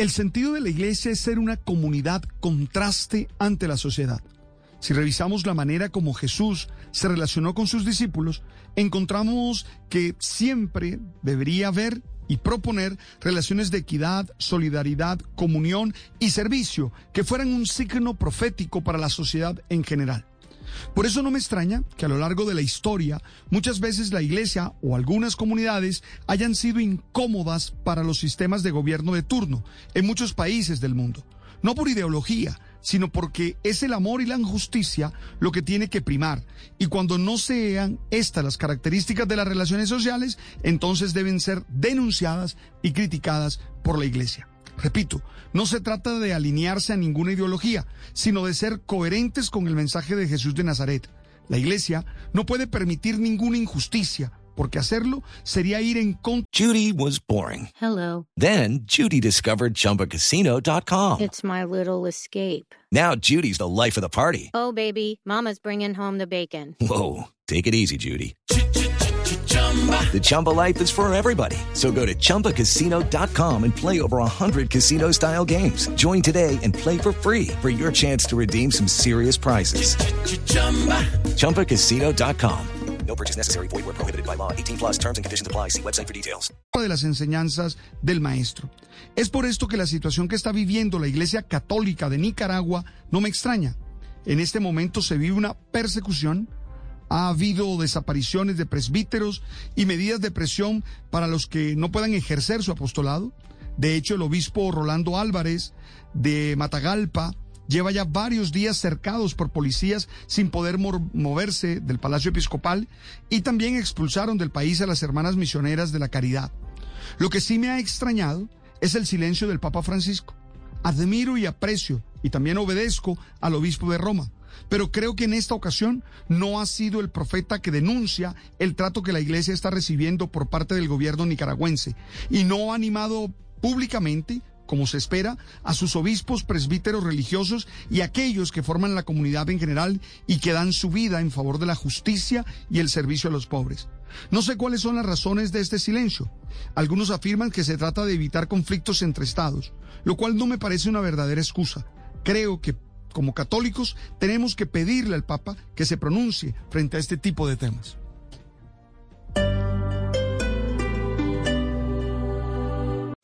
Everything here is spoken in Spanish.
El sentido de la iglesia es ser una comunidad contraste ante la sociedad. Si revisamos la manera como Jesús se relacionó con sus discípulos, encontramos que siempre debería haber y proponer relaciones de equidad, solidaridad, comunión y servicio que fueran un signo profético para la sociedad en general. Por eso no me extraña que a lo largo de la historia muchas veces la iglesia o algunas comunidades hayan sido incómodas para los sistemas de gobierno de turno en muchos países del mundo. No por ideología, sino porque es el amor y la justicia lo que tiene que primar. Y cuando no sean estas las características de las relaciones sociales, entonces deben ser denunciadas y criticadas por la Iglesia. Repito, no se trata de alinearse a ninguna ideología, sino de ser coherentes con el mensaje de Jesús de Nazaret. La Iglesia no puede permitir ninguna injusticia, porque hacerlo sería ir en contra. Judy was boring. Hello. Then Judy discovered chumbacasino.com. It's my little escape. Now Judy's the life of the party. Oh, baby, Mama's bringing home the bacon. Whoa. Take it easy, Judy. The Chumba life is for everybody. So go to ChumbaCasino.com and play over 100 casino style games. Join today and play for free for your chance to redeem some serious prizes. ChumbaCasino.com. No purchase necessary. Void where prohibited by law. 18 plus terms and conditions apply. See website for details. de las enseñanzas del maestro. Es por esto que la situación que está viviendo la Iglesia Católica de Nicaragua no me extraña. En este momento se vive una persecución, ha habido desapariciones de presbíteros y medidas de presión para los que no puedan ejercer su apostolado. De hecho, el obispo Rolando Álvarez de Matagalpa lleva ya varios días cercados por policías sin poder moverse del Palacio Episcopal y también expulsaron del país a las hermanas misioneras de la caridad. Lo que sí me ha extrañado es el silencio del Papa Francisco. Admiro y aprecio y también obedezco al obispo de Roma, pero creo que en esta ocasión no ha sido el profeta que denuncia el trato que la iglesia está recibiendo por parte del gobierno nicaragüense y no ha animado públicamente como se espera, a sus obispos, presbíteros religiosos y aquellos que forman la comunidad en general y que dan su vida en favor de la justicia y el servicio a los pobres. No sé cuáles son las razones de este silencio. Algunos afirman que se trata de evitar conflictos entre estados, lo cual no me parece una verdadera excusa. Creo que como católicos tenemos que pedirle al Papa que se pronuncie frente a este tipo de temas.